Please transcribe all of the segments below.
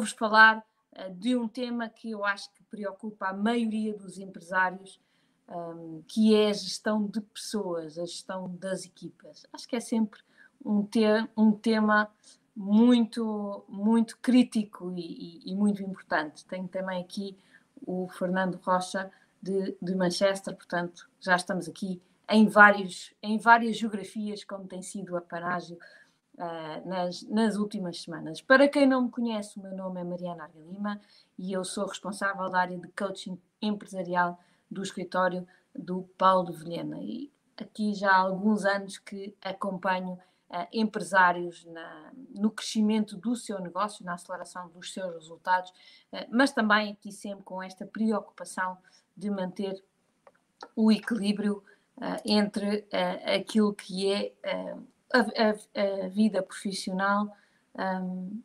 vou-vos falar uh, de um tema que eu acho que preocupa a maioria dos empresários, um, que é a gestão de pessoas, a gestão das equipas. Acho que é sempre um, um tema muito, muito crítico e, e, e, muito importante. Tenho também aqui o Fernando Rocha de, de Manchester, portanto, já estamos aqui em, vários, em várias geografias, como tem sido a paragem uh, nas, nas últimas semanas. Para quem não me conhece, o meu nome é Mariana Arga Lima e eu sou responsável da área de coaching empresarial do escritório do Paulo Vilhena. E aqui já há alguns anos que acompanho uh, empresários na, no crescimento do seu negócio, na aceleração dos seus resultados, uh, mas também aqui sempre com esta preocupação de manter o equilíbrio uh, entre aquilo que é a, a, a, vida profissional um,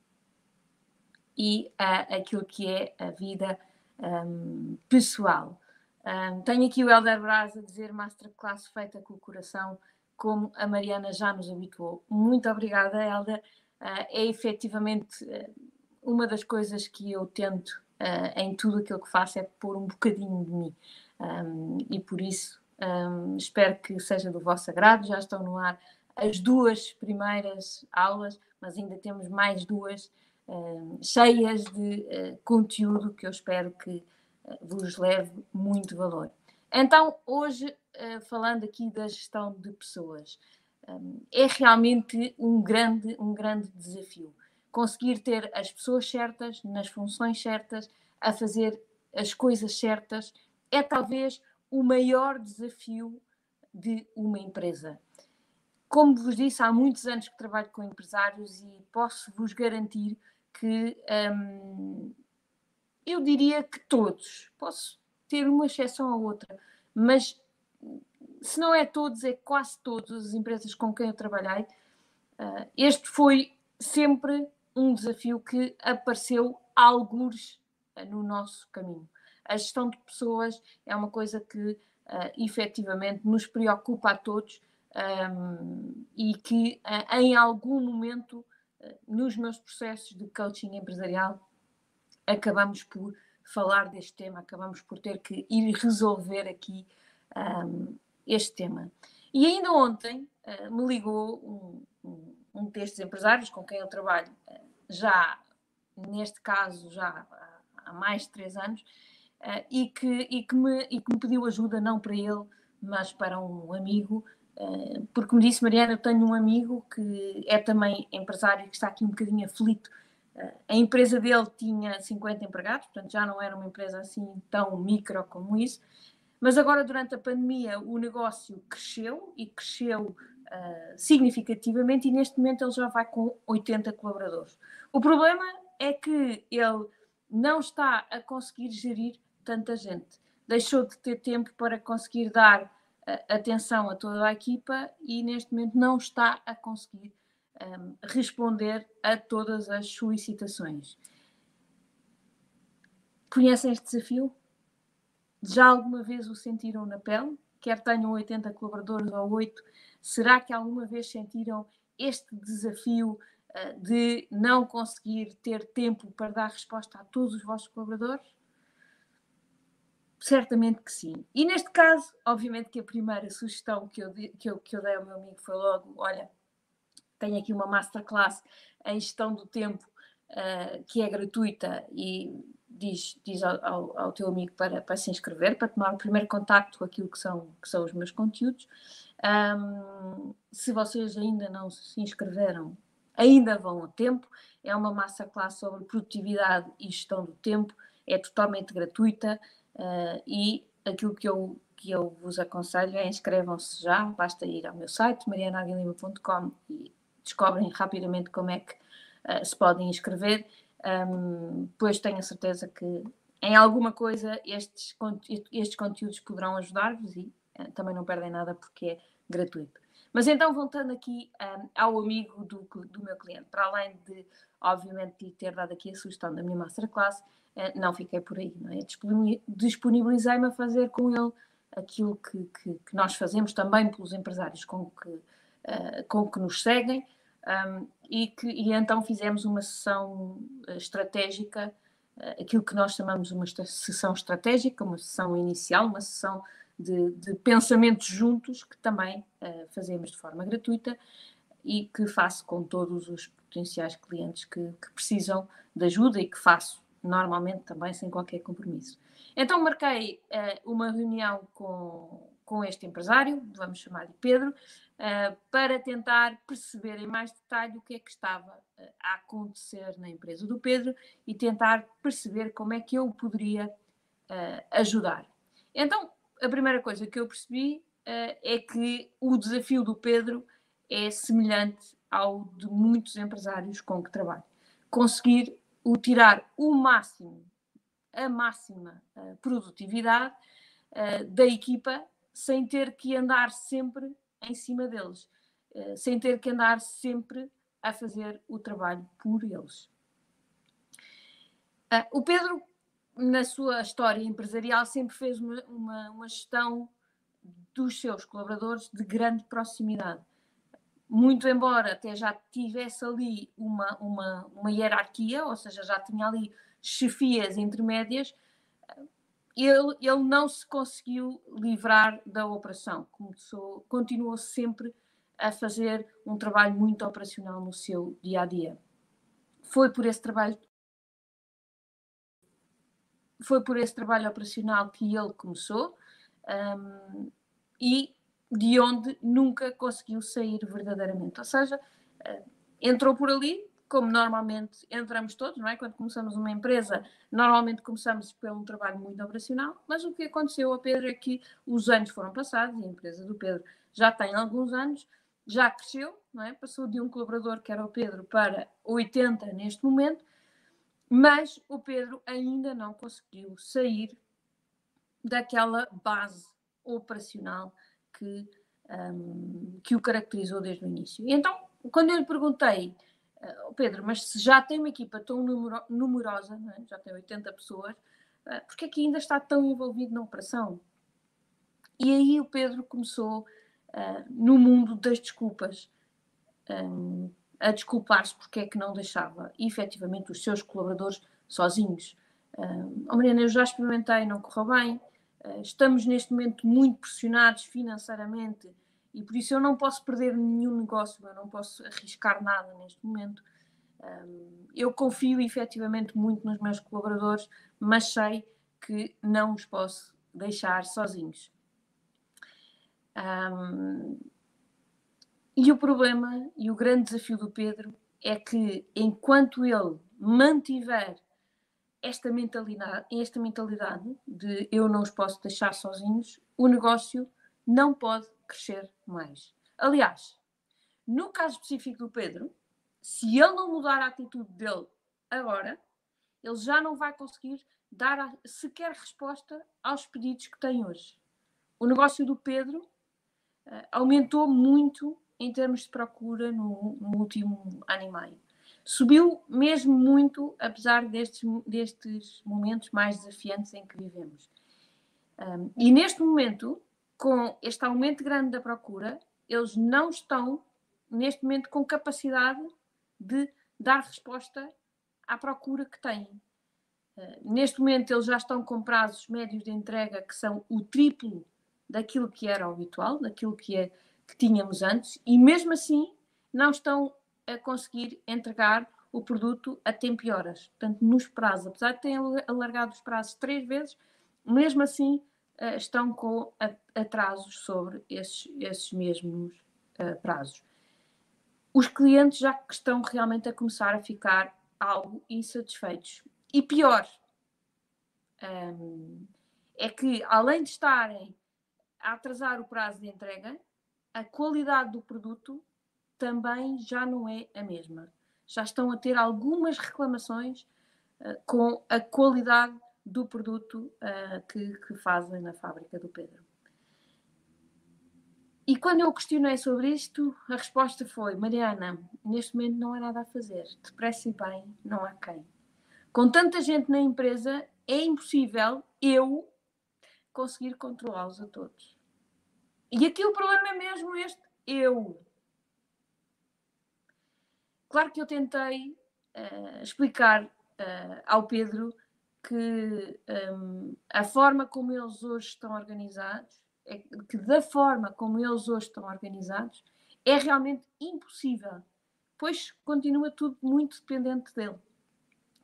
e aquilo que é a vida um, pessoal. Um, tenho aqui o Helder Braz a dizer masterclass feita com o coração, como a Mariana já nos habituou. Muito obrigada, Helder. Uh, é efetivamente uh, uma das coisas que eu tento uh, em tudo aquilo que faço é pôr um bocadinho de mim. Um, e por isso um, espero que seja do vosso agrado. Já estão no ar as duas primeiras aulas, mas ainda temos mais duas cheias de conteúdo que eu espero que vos leve muito valor. Então, hoje, eh, falando aqui da gestão de pessoas, eh, é realmente um grande, um grande desafio. Conseguir ter as pessoas certas, nas funções certas, a fazer as coisas certas, é talvez o maior desafio de uma empresa. Como vos disse, há muitos anos que trabalho com empresários e posso vos garantir que hum, eu diria que todos, posso ter uma exceção a outra, mas se não é todos, é quase todas as empresas com quem eu trabalhei. Uh, este foi sempre um desafio que apareceu algures uh, no nosso caminho. A gestão de pessoas é uma coisa que uh, efetivamente nos preocupa a todos um, e que em algum momento nos meus processos de coaching empresarial acabamos por falar deste tema, acabamos por ter que ir resolver aqui um, este tema. E ainda ontem uh, me ligou um, um, um, destes empresários com quem eu trabalho, uh, já neste caso, já há, há mais de três anos, uh, e, que, e, que me, e que me pediu ajuda, não para ele, mas para um amigo, porque me disse, Mariana, eu tenho um amigo que é também empresário que está aqui um bocadinho aflito a empresa dele tinha 50 empregados, portanto já não era uma empresa assim tão micro como isso, mas agora durante a pandemia o negócio cresceu e cresceu uh, significativamente e neste momento ele já vai com 80 colaboradores. O problema é que ele não está a conseguir gerir tanta gente. Deixou de ter tempo para conseguir dar atenção a toda a equipa e neste momento não está a conseguir um, responder a todas as solicitações. Conhecem este desafio? Já alguma vez o sentiram na pele? Quer tenham 80 colaboradores ou 8, será que alguma vez sentiram este desafio uh, de não conseguir ter tempo para dar resposta a todos os vossos colaboradores? Certamente que sim. E neste caso, obviamente que a primeira sugestão que eu, que eu, que eu dei ao meu amigo foi logo: olha, tenho aqui uma masterclass em gestão do tempo uh, que é gratuita e diz, diz ao, ao, teu amigo para, para se inscrever, para tomar o primeiro contacto com aquilo que são, que são os meus conteúdos. Um, se vocês ainda não se inscreveram, ainda vão a tempo. É uma masterclass sobre produtividade e gestão do tempo, é totalmente gratuita uh, e aquilo que eu, que eu vos aconselho é inscrevam-se já, basta ir ao meu site marianaguilima.com e descobrem rapidamente como é que uh, se podem inscrever, um, pois tenho a certeza que em alguma coisa estes, estes conteúdos poderão ajudar-vos e uh, também não perdem nada porque é gratuito. Mas então, voltando aqui um, ao amigo do, do meu cliente, para além de, obviamente, lhe ter dado aqui a sugestão da minha masterclass, uh, não fiquei por aí, não é? Disponibilizei-me a fazer com ele aquilo que, que, que, nós fazemos também pelos empresários com que, uh, com que nos seguem, e, que, e então fizemos uma sessão estratégica, aquilo que nós chamamos uma sessão estratégica, uma sessão inicial, uma sessão de, de pensamentos juntos, que também uh, fazemos de forma gratuita e que faço com todos os potenciais clientes que, que precisam de ajuda e que faço normalmente também sem qualquer compromisso. Então marquei uh, uma reunião com, com este empresário, vamos chamar-lhe Pedro, uh, para tentar perceber em mais detalhe o que é que estava uh, a acontecer na empresa do Pedro e tentar perceber como é que eu poderia ajudar. Então, a primeira coisa que eu percebi é que o desafio do Pedro é semelhante ao de muitos empresários com que trabalho. Conseguir o tirar o máximo, a máxima uh, produtividade uh, da equipa sem ter que andar sempre em cima deles, sem ter que andar sempre a fazer o trabalho por eles. o Pedro na sua história empresarial, sempre fez uma, uma, uma, gestão dos seus colaboradores de grande proximidade. Muito embora até já tivesse ali uma, uma, uma hierarquia, ou seja, já tinha ali chefias intermédias, ele, ele não se conseguiu livrar da operação. Começou, continuou sempre a fazer um trabalho muito operacional no seu dia a dia. Foi por esse trabalho foi por esse trabalho operacional que ele começou um, e de onde nunca conseguiu sair verdadeiramente. Ou seja, uh, entrou por ali, como normalmente entramos todos, não é? Quando começamos uma empresa, normalmente começamos pelo um trabalho muito operacional, mas o que aconteceu a Pedro é que os anos foram passados, e a empresa do Pedro já tem alguns anos, já cresceu, não é? Passou de um colaborador que era o Pedro para 80 neste momento, mas o Pedro ainda não conseguiu sair daquela base operacional que, um, que o caracterizou desde o início. E então, quando eu lhe perguntei, uh, Pedro, mas se já tem uma equipa tão numero numerosa, é? já tem 80 pessoas, uh, porque é que ainda está tão envolvido na operação? E aí o Pedro começou uh, no mundo das desculpas. Um, a desculpar-se porque é que não deixava efetivamente os seus colaboradores sozinhos. Uh, oh Mariana, eu já experimentei, não correu bem, estamos neste momento muito pressionados financeiramente e por isso eu não posso perder nenhum negócio, eu não posso arriscar nada neste momento. Eu confio efetivamente muito nos meus colaboradores, mas sei que não os posso deixar sozinhos. Um, e o problema e o grande desafio do Pedro é que enquanto ele mantiver esta mentalidade, esta mentalidade de eu não os posso deixar sozinhos, o negócio não pode crescer mais. Aliás, no caso específico do Pedro, se ele não mudar a atitude dele agora, ele já não vai conseguir dar sequer resposta aos pedidos que tem hoje. O negócio do Pedro uh, aumentou muito em termos de procura no, no último ano e meio. Subiu mesmo muito, apesar destes, destes momentos mais desafiantes em que vivemos. Um, e neste momento, com este aumento grande da procura, eles não estão, neste momento, com capacidade de dar resposta à procura que têm. Uh, neste momento, eles já estão com prazos médios de entrega que são o triplo daquilo que era habitual, daquilo que é que tínhamos antes e mesmo assim não estão a conseguir entregar o produto a tempo e horas, portanto nos prazos, apesar de terem alargado os prazos três vezes, mesmo assim uh, estão com atrasos sobre esses, esses mesmos uh, prazos. Os clientes já estão realmente a começar a ficar algo insatisfeitos. E pior, um, é que além de estarem a atrasar o prazo de entrega, a qualidade do produto também já não é a mesma. Já estão a ter algumas reclamações uh, com a qualidade do produto uh, que, que fazem na fábrica do Pedro. E quando eu questionei sobre isto, a resposta foi: Mariana, neste momento não há nada a fazer. Depressa e bem, não há quem. Com tanta gente na empresa, é impossível eu conseguir controlá-los a todos. E aqui o problema é mesmo este: eu. Claro que eu tentei uh, explicar uh, ao Pedro que um, a forma como eles hoje estão organizados, é, que da forma como eles hoje estão organizados, é realmente impossível, pois continua tudo muito dependente dele.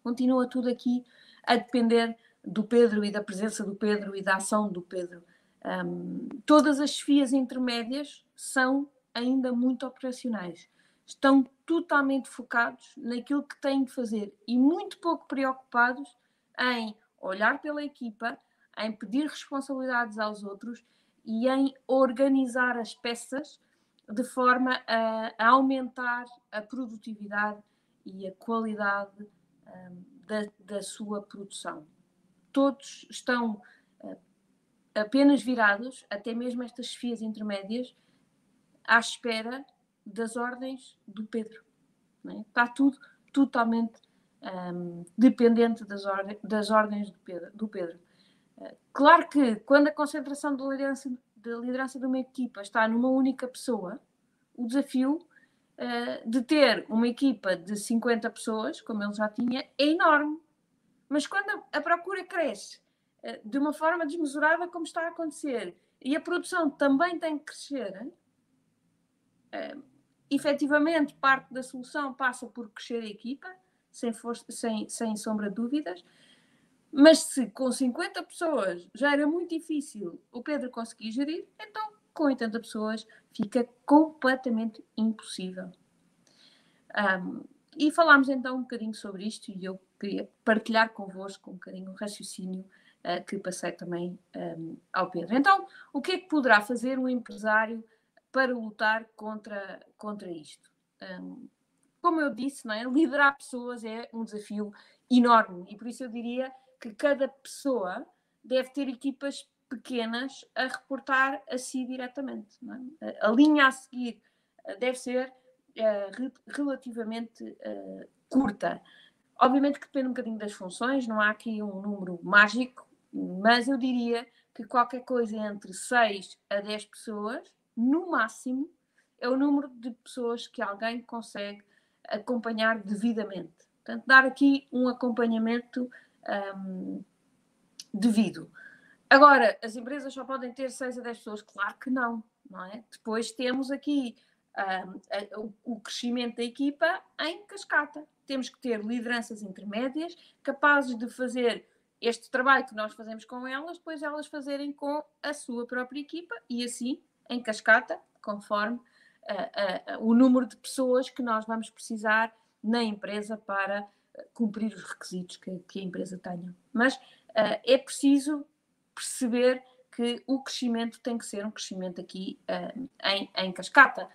Continua tudo aqui a depender do Pedro e da presença do Pedro e da ação do Pedro. Um, todas as chefias intermédias são ainda muito operacionais. Estão totalmente focados naquilo que têm de fazer e muito pouco preocupados em olhar pela equipa, em pedir responsabilidades aos outros e em organizar as peças de forma a, a aumentar a produtividade e a qualidade um, da, da, sua produção. Todos estão uh, apenas virados, até mesmo estas chefias intermédias, à espera das ordens do Pedro. É? Está tudo totalmente um, dependente das, das ordens do Pedro. Do Pedro. Uh, claro que quando a concentração de liderança, de liderança de uma equipa está numa única pessoa, o desafio uh, de ter uma equipa de 50 pessoas, como ele já tinha, é enorme. Mas quando a, a procura cresce uh, de uma forma desmesurada, como está a acontecer, e a produção também tem que crescer, efetivamente parte da solução passa por crescer a equipa, sem, força, sem, sem sombra de dúvidas, mas se com 50 pessoas já era muito difícil o Pedro conseguir gerir, então com 80 pessoas fica completamente impossível. Um, e falámos então um bocadinho sobre isto e eu queria partilhar convosco um bocadinho o raciocínio uh, que passei também um, ao Pedro. Então, o que é que poderá fazer um empresário para lutar contra, contra isto? Um, como eu disse, não é? liderar pessoas é um desafio enorme e por isso eu diria que cada pessoa deve ter equipas pequenas a reportar a si diretamente. É? A linha a seguir eh, deve ser uh, relativamente uh, curta. Obviamente que depende um bocadinho das funções, não há aqui um número mágico, mas eu diria que qualquer coisa entre 6 a 10 pessoas, no máximo, é o número de pessoas que alguém consegue acompanhar devidamente. Portanto, dar aqui um acompanhamento um, devido. Agora, as empresas só podem ter 6 a 10 pessoas? Claro que não, não é? Depois temos aqui um, o, crescimento da equipa em cascata. Temos que ter lideranças intermédias capazes de fazer este trabalho que nós fazemos com elas, depois elas fazerem com a sua própria equipa e assim em cascata, conforme uh, uh, o número de pessoas que nós vamos precisar na empresa para cumprir os requisitos que, que a empresa tenha. Mas é preciso perceber que o crescimento tem que ser um crescimento aqui em, em, cascata.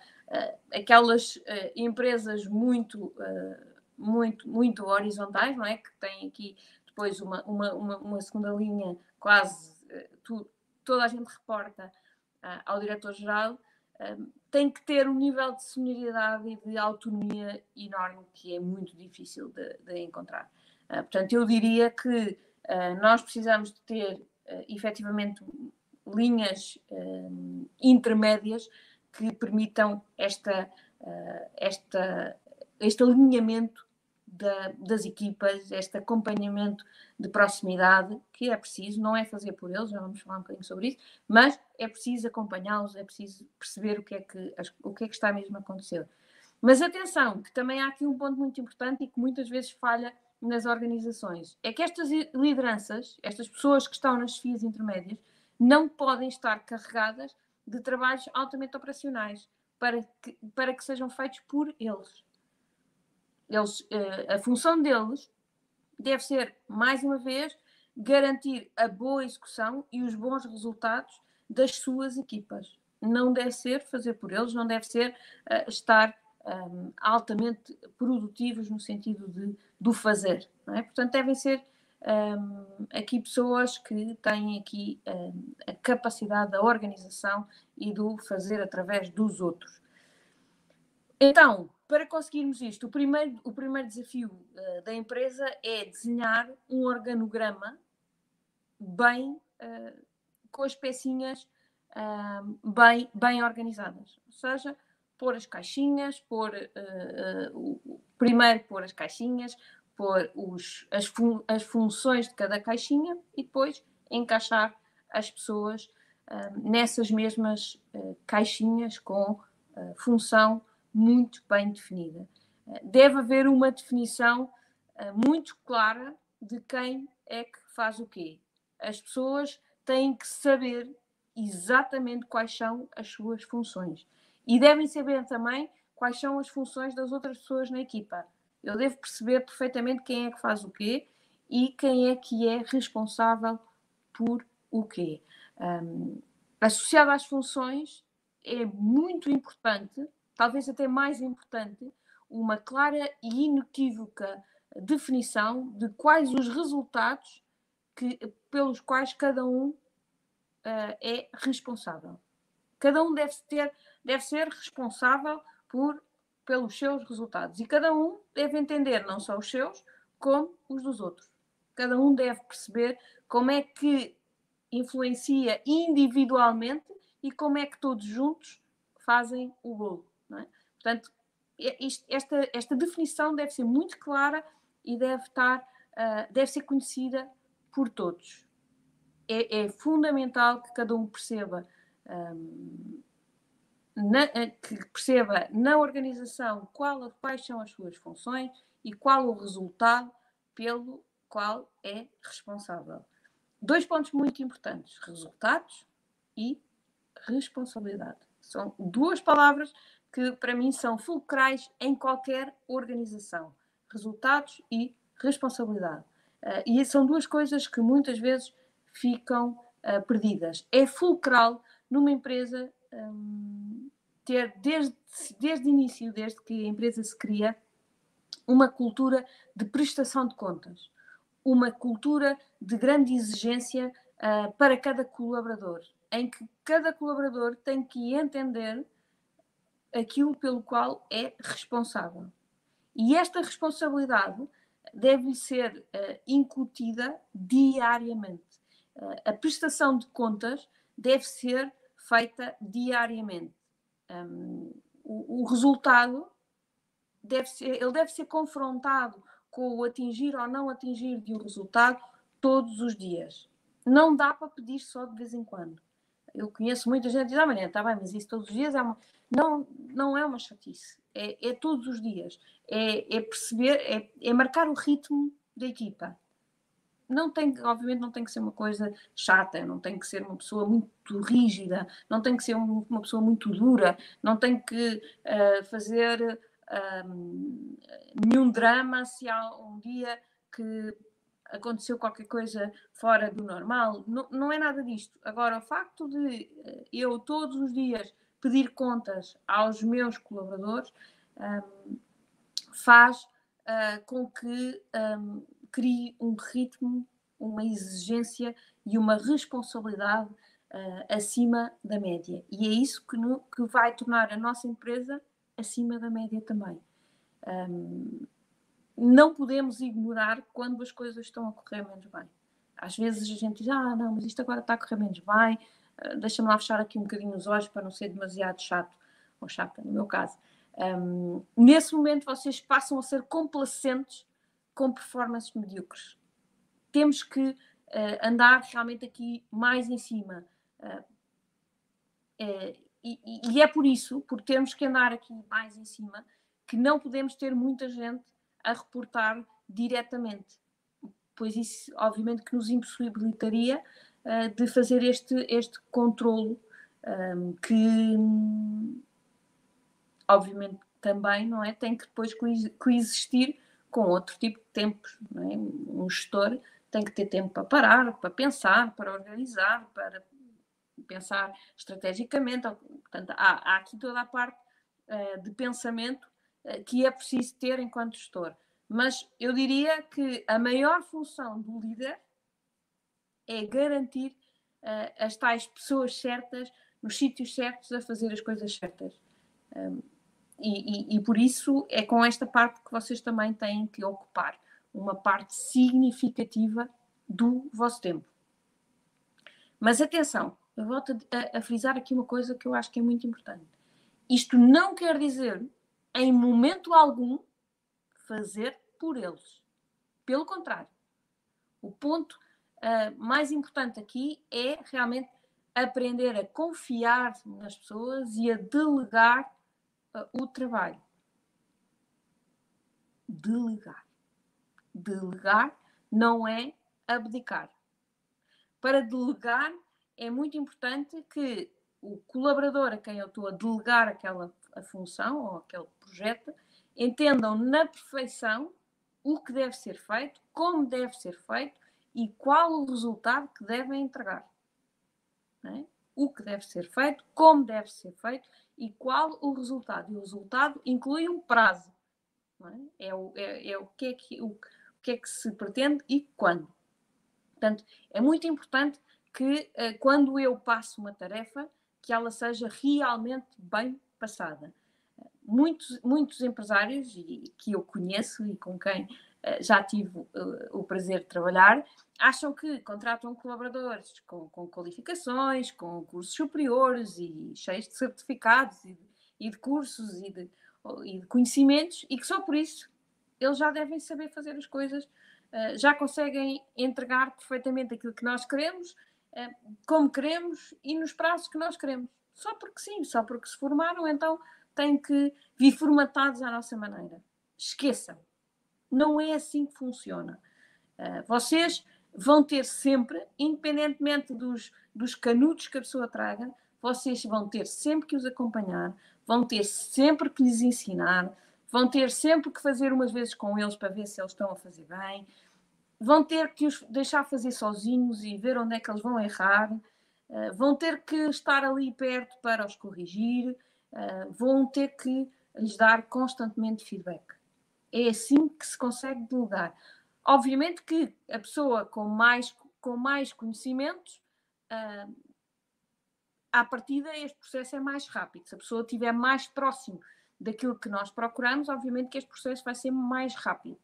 Aquelas empresas muito, muito, muito horizontais, não é? Que têm aqui depois uma, uma, uma, uma segunda linha quase tu, toda a gente reporta ao diretor-geral, tem que ter um nível de senioridade e de autonomia enorme que é muito difícil de, de encontrar. portanto, eu diria que nós precisamos de ter uh, efetivamente linhas uh, intermédias que permitam esta, esta, este alinhamento da, das equipas, este acompanhamento de proximidade que é preciso, não é fazer por eles, já vamos falar um bocadinho sobre isso, mas é preciso acompanhá-los, é preciso perceber o que, é que, o que é que está mesmo a acontecer. Mas atenção, que também há aqui um ponto muito importante e que muitas vezes falha nas organizações é que estas lideranças, estas pessoas que estão nas fias intermédias, não podem estar carregadas de trabalhos altamente operacionais para que, para que sejam feitos por eles. Eles eh, a função deles deve ser, mais uma vez, garantir a boa execução e os bons resultados das suas equipas. Não deve ser fazer por eles, não deve ser uh, estar um, altamente produtivos no sentido de, do fazer. É? Portanto, devem ser um, aqui pessoas que têm aqui um, a capacidade da organização e do fazer através dos outros. Então, para conseguirmos isto, o primeiro, o primeiro desafio uh, da empresa é desenhar um organograma bem, uh, com as pecinhas uh, bem, bem organizadas. Ou seja, pôr as caixinhas, pôr, uh, primeiro pôr as caixinhas, pôr os, as, fun as funções de cada caixinha e depois encaixar as pessoas nessas mesmas caixinhas com função muito bem definida. deve haver uma definição muito clara de quem é que faz o quê. As pessoas têm que saber exatamente quais são as suas funções. E devem saber também quais são as funções das outras pessoas na equipa. Eu devo perceber perfeitamente quem é que faz o quê e quem é que é responsável por o quê. Um, associado às funções, é muito importante, talvez até mais importante, uma clara e inequívoca definição de quais os resultados que, pelos quais cada um uh, é responsável. Cada um deve, ter, deve ser responsável por, pelos seus resultados e cada um deve entender não só os seus, como os dos outros. Cada um deve perceber como é que influencia individualmente e como é que todos juntos fazem o bolo. É? Portanto, isto, esta, esta definição deve ser muito clara e deve, estar, uh, deve ser conhecida por todos é, é fundamental que cada um perceba um, na, eh, que perceba na organização qual, quais são as suas funções e qual o resultado pelo qual é responsável. Dois pontos muito importantes: resultados e responsabilidade. São duas palavras que, para mim, são fulcrais em qualquer organização: resultados e responsabilidade. Uh, e são duas coisas que muitas vezes ficam uh, perdidas. É fulcral numa empresa um, ter, desde, desde o início, desde que a empresa se cria, uma cultura de prestação de contas, uma cultura de grande exigência uh, para cada colaborador, em que cada colaborador tem que entender aquilo pelo qual é responsável. E esta responsabilidade deve ser uh, incutida diariamente a prestação de contas deve ser feita diariamente. Um, o, o, resultado deve ser, ele deve ser confrontado com o atingir ou não atingir de um resultado todos os dias. Não dá para pedir só de vez em quando. Eu conheço muita gente que diz, ah, está bem, mas isso todos os dias é uma... não, não é uma chatice. É, é todos os dias. É, é perceber, é, é marcar o ritmo da equipa não tem, obviamente, não tem que ser uma coisa chata, não tem que ser uma pessoa muito rígida, não tem que ser uma pessoa muito dura, não tem que uh, fazer um, nenhum drama se há um dia que aconteceu qualquer coisa fora do normal. Não, não é nada disto. Agora, o facto de eh, eu todos os dias pedir contas aos meus colaboradores um, faz uh, com que um, crie um ritmo, uma exigência e uma responsabilidade uh, acima da média. E é isso que, no, que vai tornar a nossa empresa acima da média também. Um, não podemos ignorar quando as coisas estão a correr menos bem. Às vezes a gente diz, ah, não, mas isto agora está a correr menos bem, uh, deixa-me lá fechar aqui um bocadinho os olhos para não ser demasiado chato, ou chata no meu caso. Um, nesse momento vocês passam a ser complacentes com performances medíocres. Temos que uh, andar realmente aqui mais em cima. Uh, uh, e, e, é por isso, por termos que andar aqui mais em cima, que não podemos ter muita gente a reportar diretamente, pois isso, obviamente, que nos impossibilitaria de fazer este, este controlo um, que, obviamente, também não é, tem que depois coexistir com outro tipo de tempos. É? Um gestor tem que ter tempo para parar, para pensar, para organizar, para pensar estrategicamente. Portanto, há, há aqui toda a parte uh, de pensamento uh, que é preciso ter enquanto gestor. Mas eu diria que a maior função do líder é garantir uh, as tais pessoas certas nos sítios certos a fazer as coisas certas. Um, e, e, e, por isso é com esta parte que vocês também têm que ocupar uma parte significativa do vosso tempo. Mas atenção, eu volto a, a, frisar aqui uma coisa que eu acho que é muito importante. isto não quer dizer, em momento algum, fazer por eles. Pelo contrário, o ponto uh, mais importante aqui é realmente aprender a confiar nas pessoas e a delegar uh, o trabalho. Delegar. Delegar não é abdicar. Para delegar, é muito importante que o colaborador a quem eu estou a delegar aquela a função ou aquele projeto entendam na perfeição o que deve ser feito, como deve ser feito e qual o resultado que devem entregar. É? O que deve ser feito, como deve ser feito e qual o resultado. E o resultado inclui um prazo. É? É, o, é, é, o, que é que, o, o que é que se pretende e quando. Portanto, é muito importante que eh, quando eu passo uma tarefa, que ela seja realmente bem passada. Muitos, muitos empresários e, que eu conheço e com quem eh, já tive uh, o prazer de trabalhar, acham que contratam colaboradores com, com, qualificações, com cursos superiores e cheios de certificados e e de cursos e de, e de, conhecimentos e que só por isso eles já devem saber fazer as coisas, uh, já conseguem entregar perfeitamente aquilo que nós queremos, uh, como queremos e nos prazos que nós queremos. Só porque sim, só porque se formaram, então têm que vir formatados à nossa maneira. Esqueçam não é assim que funciona. Uh, vocês vão ter sempre, independentemente dos, dos canudos que a pessoa traga, vocês vão ter sempre que os acompanhar, vão ter sempre que lhes ensinar, vão ter sempre que fazer umas vezes com eles para ver se eles estão a fazer bem, vão ter que os deixar fazer sozinhos e ver onde é que eles vão errar, uh, vão ter que estar ali perto para os corrigir, uh, vão ter que lhes dar constantemente feedback. É assim que se consegue delegar. Obviamente que a pessoa com mais, com mais conhecimentos, uh, à partida, este processo é mais rápido. Se a pessoa estiver mais próximo daquilo que nós procuramos, obviamente que este processo vai ser mais rápido.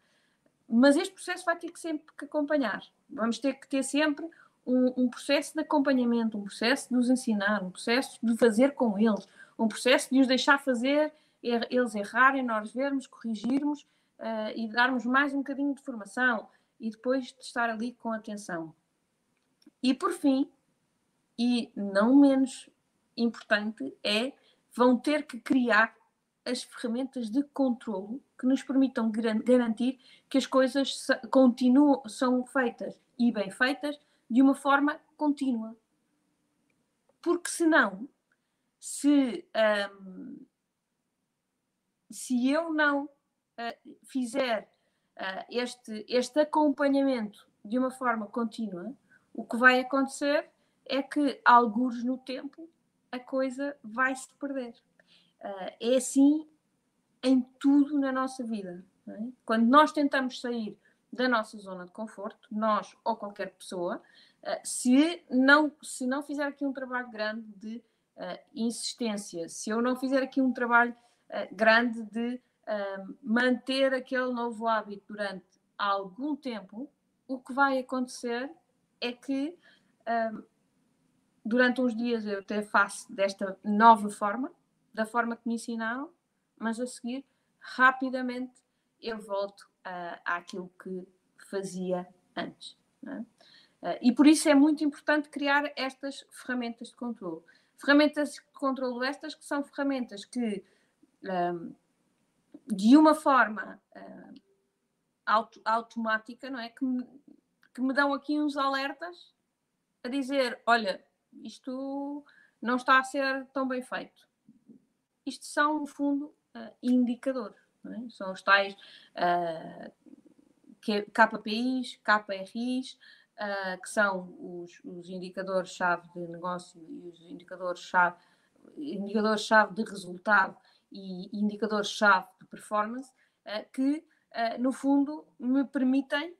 Mas este processo vai ter que sempre que acompanhar. Vamos ter que ter sempre um, um, processo de acompanhamento, um processo de os ensinar, um processo de fazer com eles, um processo de os deixar fazer Er, eles errarem, nós vermos, corrigirmos uh, e darmos mais um bocadinho de formação e depois de estar ali com atenção. E por fim, e não menos importante, é vão ter que criar as ferramentas de controlo que nos permitam garantir que as coisas continuam, são feitas e bem feitas de uma forma contínua. Porque senão, se um, se eu não uh, fizer uh, este, este acompanhamento de uma forma contínua, o que vai acontecer é que, alguns no tempo, a coisa vai se perder. Uh, é assim em tudo na nossa vida. É? Quando nós tentamos sair da nossa zona de conforto, nós ou qualquer pessoa, se, não, se não fizer aqui um trabalho grande de insistência, se eu não fizer aqui um trabalho eh, grande de manter aquele novo hábito durante algum tempo, o que vai acontecer é que durante uns dias eu até faço desta nova forma, da forma que me ensinaram, mas a seguir, rapidamente, eu volto uh, àquilo que fazia antes. É? Uh, e por isso é muito importante criar estas ferramentas de controle. Ferramentas de controle estas que são ferramentas que de uma forma uh, auto, automática, não é? Que me, que me dão aqui uns alertas a dizer: olha, isto não está a ser tão bem feito. Isto são, no fundo, indicadores. É? São os tais uh, KPIs, KRIs, uh, que são os, os indicadores-chave de negócio e os indicadores-chave indicadores -chave de resultado e indicadores-chave de performance uh, que, no fundo, me permitem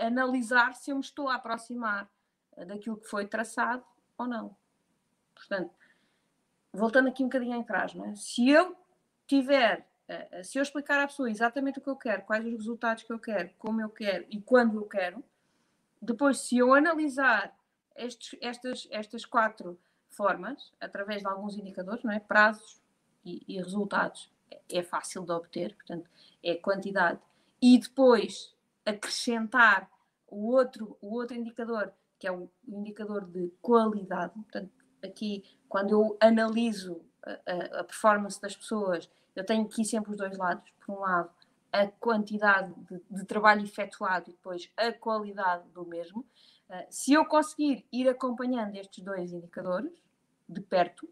analisar se eu me estou a aproximar daquilo que foi traçado ou não. Portanto, voltando aqui um bocadinho atrás, não é? se eu tiver, se eu explicar à pessoa exatamente o que eu quero, quais os resultados que eu quero, como eu quero e quando eu quero, depois, se eu analisar estes, estas, estas quatro formas, através de alguns indicadores, não é? prazos e, e resultados. É, é fácil de obter, portanto, é quantidade. E depois acrescentar o outro, o outro indicador, que é o indicador de qualidade. Portanto, aqui, quando eu analiso a, performance das pessoas, eu tenho aqui sempre os dois lados. Por um lado, a quantidade de, de trabalho efetuado e depois a qualidade do mesmo. Uh, se eu conseguir ir acompanhando estes dois indicadores de perto,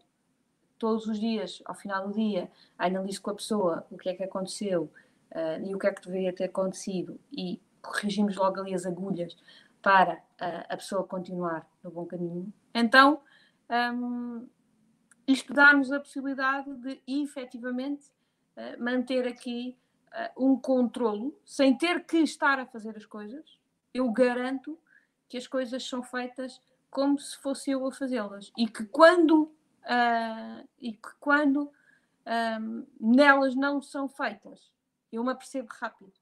todos os dias, ao final do dia, analiso com a pessoa o que é que aconteceu uh, e o que é que deveria ter acontecido e corrigimos logo ali as agulhas para uh, a pessoa continuar no bom caminho. Então, um, isto dá-nos a possibilidade de efetivamente uh, manter aqui uh, um controlo, sem ter que estar a fazer as coisas. Eu garanto que as coisas são feitas como se fosse eu a fazê-las e que quando uh, e que quando um, nelas não são feitas, eu me apercebo rápido.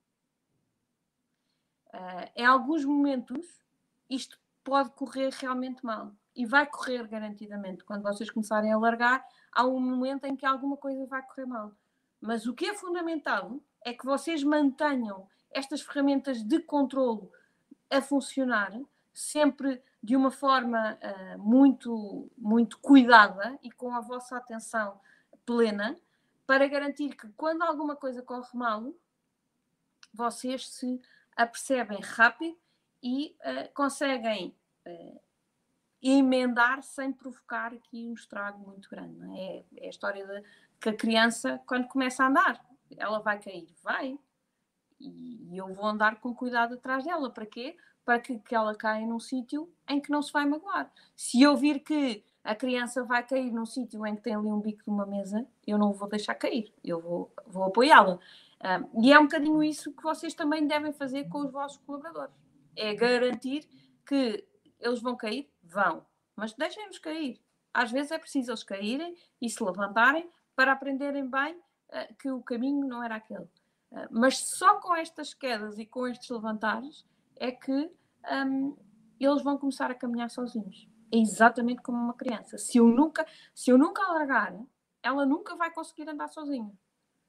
Uh, em alguns momentos isto pode correr realmente mal e vai correr garantidamente. Quando vocês começarem a largar, há um momento em que alguma coisa vai correr mal. Mas o que é fundamental é que vocês mantenham estas ferramentas de controlo a funcionar sempre de uma forma uh, muito, muito cuidada e com a vossa atenção plena para garantir que quando alguma coisa corre mal, vocês se apercebem rápido e uh, conseguem uh, emendar sem provocar aqui um estrago muito grande. É? é? a história de que a criança, quando começa a andar, ela vai cair, vai, e, e eu vou andar com cuidado atrás dela. Para quê? Para que, que ela caia num sítio em que não se vai magoar. Se eu vir que a criança vai cair num sítio em que tem ali um bico de uma mesa, eu não vou deixar cair, eu vou, vou apoiá-la. Um, e é um bocadinho isso que vocês também devem fazer com os vossos colaboradores. É garantir que eles vão cair? Vão. Mas deixem-nos cair. Às vezes é preciso eles caírem e se levantarem para aprenderem bem uh, que o caminho não era aquele. Uh, mas só com estas quedas e com estes levantares é que um, eles vão começar a caminhar sozinhos. É exatamente como uma criança. Se eu nunca, se eu nunca largar, ela nunca vai conseguir andar sozinha.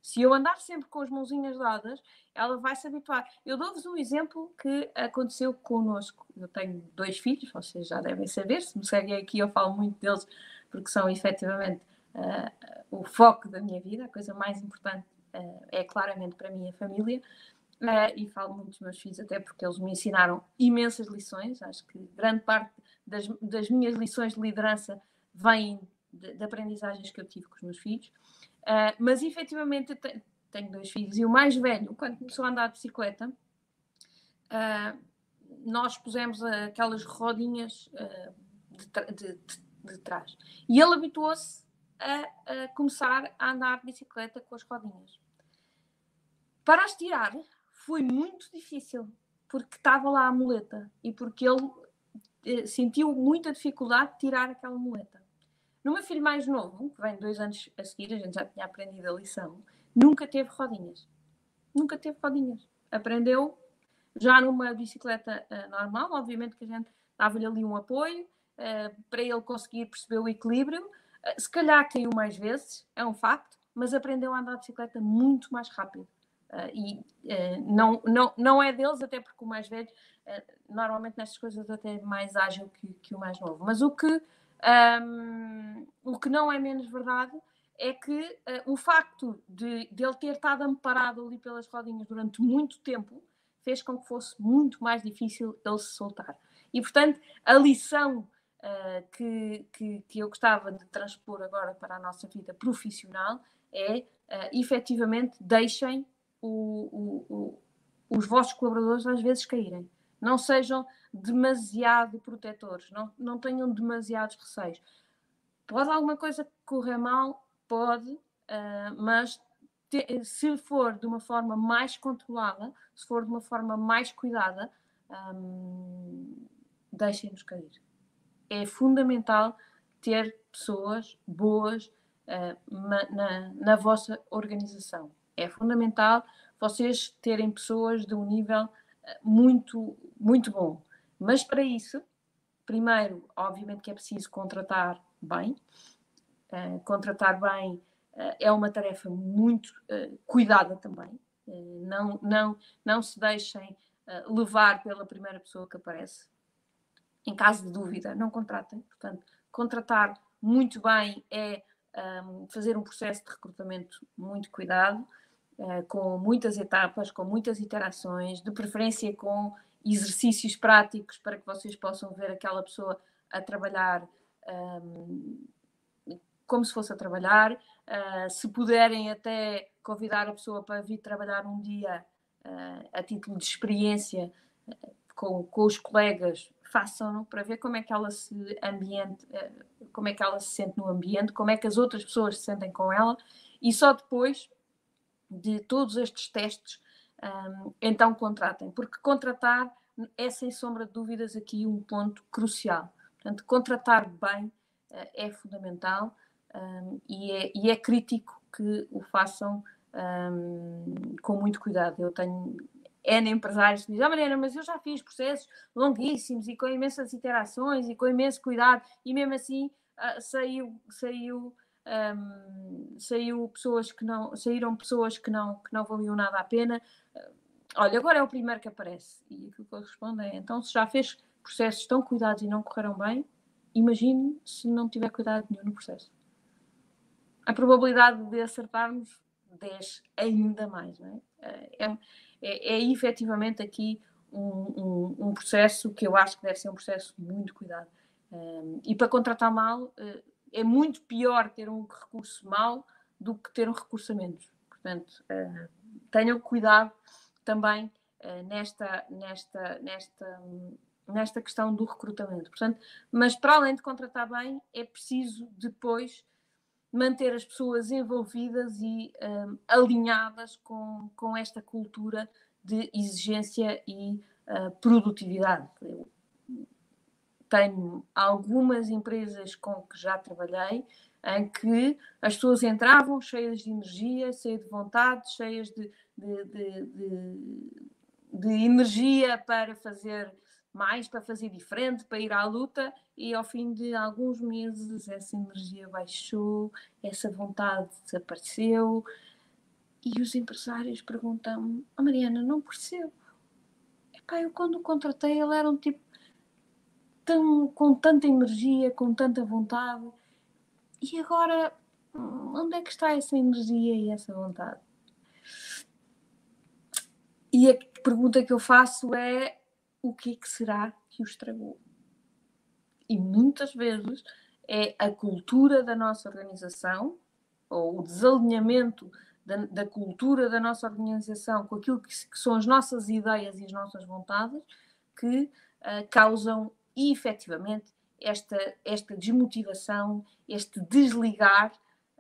Se eu andar sempre com as mãozinhas dadas, ela vai se habituar. Eu dou-vos um exemplo que aconteceu connosco. Eu tenho dois filhos, vocês já devem saber, se me seguem aqui eu falo muito deles, porque são efetivamente uh, o foco da minha vida, a coisa mais importante uh, é claramente para mim a família. Uh, e falo muito dos meus filhos, até porque eles me ensinaram imensas lições. Acho que grande parte das, das minhas lições de liderança vêm de, de aprendizagens que eu tive com os meus filhos. Uh, mas efetivamente tenho dois filhos e o mais velho, quando começou a andar de bicicleta, uh, nós pusemos aquelas rodinhas uh, de, de, de, de, trás e ele habituou-se a, a, começar a andar de bicicleta com as rodinhas. Para as tirar foi muito difícil porque estava lá a muleta e porque ele eh, sentiu muita dificuldade de tirar aquela muleta. No meu filho mais novo, que vem dois anos a seguir, a gente já tinha aprendido a lição, nunca teve rodinhas. Nunca teve rodinhas. Aprendeu já numa bicicleta uh, normal, obviamente que a gente dava-lhe ali um apoio uh, para ele conseguir perceber o equilíbrio. Uh, se calhar caiu mais vezes, é um facto, mas aprendeu a andar de bicicleta muito mais rápido. e não, não, não é deles, até porque o mais velho, normalmente nestas coisas até é mais ágil que, que o mais novo. Mas o que um, o que não é menos verdade é que uh, o facto de, de ele ter estado amparado ali pelas rodinhas durante muito tempo fez com que fosse muito mais difícil ele se soltar. E, portanto, a lição uh, que, que, que, eu gostava de transpor agora para a nossa vida profissional é, uh, efetivamente, deixem o, o, o, os vossos colaboradores às vezes caírem. Não sejam demasiado protetores, não, não tenham demasiados receios. Pode alguma coisa correr mal? Pode, uh, mas te, se for de uma forma mais controlada, se for de uma forma mais cuidada, um, deixem-nos cair. É fundamental ter pessoas boas uh, na, na vossa organização. É fundamental vocês terem pessoas de um nível muito, muito bom. Mas para isso, primeiro, obviamente que é preciso contratar bem. Uh, contratar bem uh, é uma tarefa muito uh, cuidada também. não, não, não se deixem levar pela primeira pessoa que aparece. Em caso de dúvida, não contratem. Portanto, contratar muito bem é um, fazer um processo de recrutamento muito cuidado, com muitas etapas, com muitas interações, de preferência com exercícios práticos para que vocês possam ver aquela pessoa a trabalhar um, como se fosse a trabalhar. Uh, se puderem até convidar a pessoa para vir trabalhar um dia uh, a título de experiência uh, com, com os colegas, façam-no para ver como é que ela se ambiente, como é que ela se sente no ambiente, como é que as outras pessoas se sentem com ela, e só depois de todos estes testes um, então contratem, porque contratar é sem sombra de dúvidas aqui um ponto crucial. Portanto, contratar bem uh, é fundamental um, e, é, e, é, crítico que o façam um, com muito cuidado. Eu tenho N empresários que dizem, ah, Mariana, mas eu já fiz processos longuíssimos e com imensas interações e com imenso cuidado e mesmo assim uh, saiu, saiu um, saiu pessoas que não, saíram pessoas que não, que não valiam nada a pena. Uh, olha, agora é o primeiro que aparece. E aquilo que eu respondo é: então, se já fez processos tão cuidados e não correram bem, imagine se não tiver cuidado nenhum no processo. A probabilidade de acertarmos desce ainda mais. Não é? É, é, é efetivamente aqui um, um, um, processo que eu acho que deve ser um processo muito cuidado. Um, e para contratar mal, uh, é muito pior ter um recurso mau do que ter um recurso a menos. Portanto, uh, tenham cuidado também uh, nesta, nesta, nesta, nesta questão do recrutamento. Portanto, mas para além de contratar bem, é preciso depois manter as pessoas envolvidas e um, eh, alinhadas com, com esta cultura de exigência e uh, produtividade. Tenho algumas empresas com que já trabalhei em que as pessoas entravam cheias de energia, cheias de vontade, cheias de, de, de, de, energia para fazer mais, para fazer diferente, para ir à luta, e ao fim de alguns meses essa energia baixou, essa vontade desapareceu, e os empresários perguntam-me: oh, Mariana, não percebo. Epá, eu quando o contratei, ele era um tipo tão, com tanta energia, com tanta vontade. E agora, onde é que está essa energia e essa vontade? E a pergunta que eu faço é: o que é que será que o estragou? E muitas vezes é a cultura da nossa organização, ou o desalinhamento da, da cultura da nossa organização com aquilo que, que, são as nossas ideias e as nossas vontades, que uh, causam e efetivamente esta, esta desmotivação, este desligar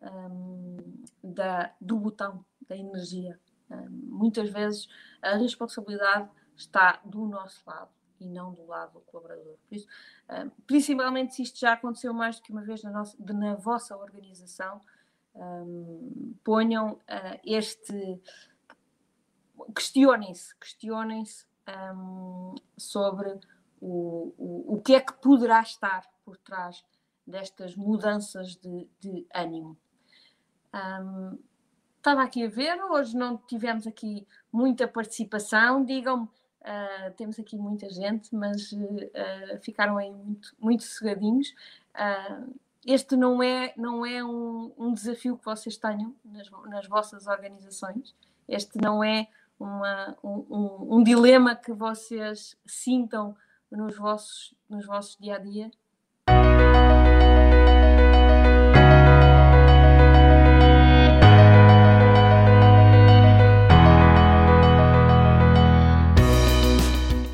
um, da, do botão da energia. Um, muitas vezes a responsabilidade está do nosso lado e não do lado do colaborador. Por isso, um, principalmente se isto já aconteceu mais do que uma vez na, nossa, na vossa organização, hum, ponham uh, este. Questionem-se, questionem-se um, sobre o, o, o que é que poderá estar por trás destas mudanças de, de ânimo. Um, estava aqui a ver, hoje não tivemos aqui muita participação, digam-me, uh, temos aqui muita gente, mas uh, ficaram aí muito, muito cegadinhos. Uh, este não é, não é um, um, desafio que vocês tenham nas, nas vossas organizações, este não é uma, um, um, um dilema que vocês sintam nos vossos, nos vossos dia a dia,